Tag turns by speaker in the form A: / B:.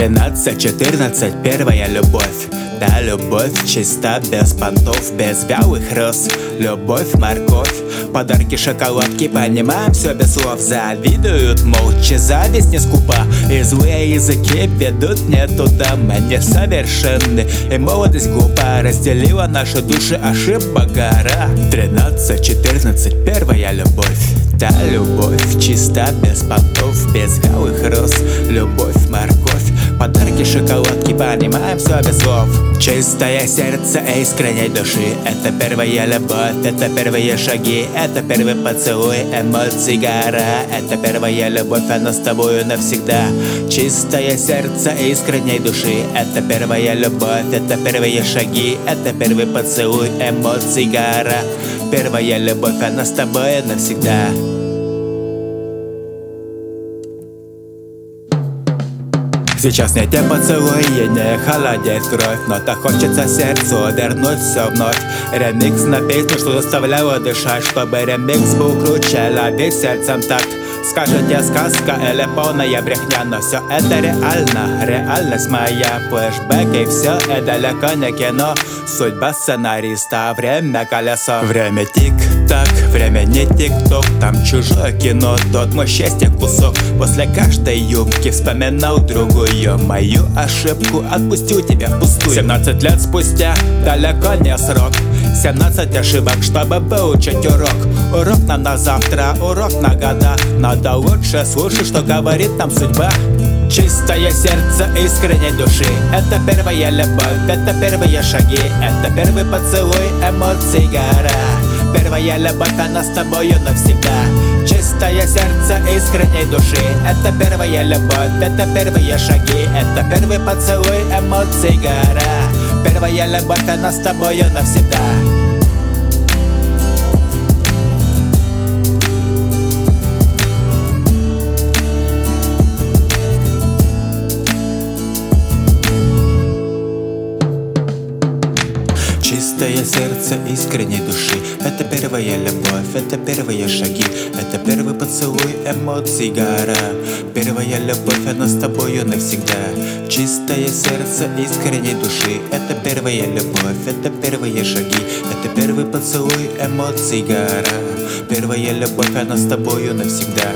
A: 13-14, первая любовь. Да, любовь чиста, без понтов, без вялых роз. Любовь, морковь, подарки, шоколадки Понимаем все без слов, завидуют молча Зависть не скупа, и злые языки ведут не туда Мы несовершенны, и молодость глупа Разделила наши души, ошибка гора. 13-14, первая любовь. Да, любовь чиста, без понтов, без вялых роз. Любовь, все без слов. Чистое сердце искренней души. Это первая любовь, это первые шаги Это первый поцелуй, эмоции гора. Это первая любовь, она с тобою навсегда. Чистое сердце искренней души. Это первая любовь, это первые шаги Это первый поцелуй, эмоции гора. Первая любовь, она с тобой навсегда Сейчас не те поцелуи, не холодеет кровь Но так хочется сердцу все вновь. Ремикс на песню, что заставляло дышать Чтобы ремикс был круче, лови сердцем так Скажете сказка или полная брехня Но все это реально, реальность моя. Флэшбэк и все это далеко не кино. Судьба сценариста, время колесо. Время тик-так, время не тик-ток Там чужое кино, тот мой счастье кусок. После каждой юбки вспоминал другую Мою ошибку отпустил тебя впустую 17 лет спустя, далеко не срок. 17 ошибок, чтобы выучить урок. Урок нам на завтра, урок на года. Надо лучше слушать, что говорит нам судьба. Чистое сердце искренней души. Это первая любовь, это первые шаги Это первый поцелуй, эмоций гора Первая любовь, она с тобою навсегда. Чистое сердце искренней души. Это первая любовь, это первые шаги. Это первый поцелуй, эмоций гора. Первая любовь, она с тобою навсегда. Чистое сердце искренней души Это первая любовь, это первые шаги Это первый поцелуй, эмоций гора. Первая любовь, она с тобою навсегда. Чистое сердце искренней души. Это первая любовь, это первые шаги Это первый поцелуй, эмоций гора. Первая любовь, она с тобою навсегда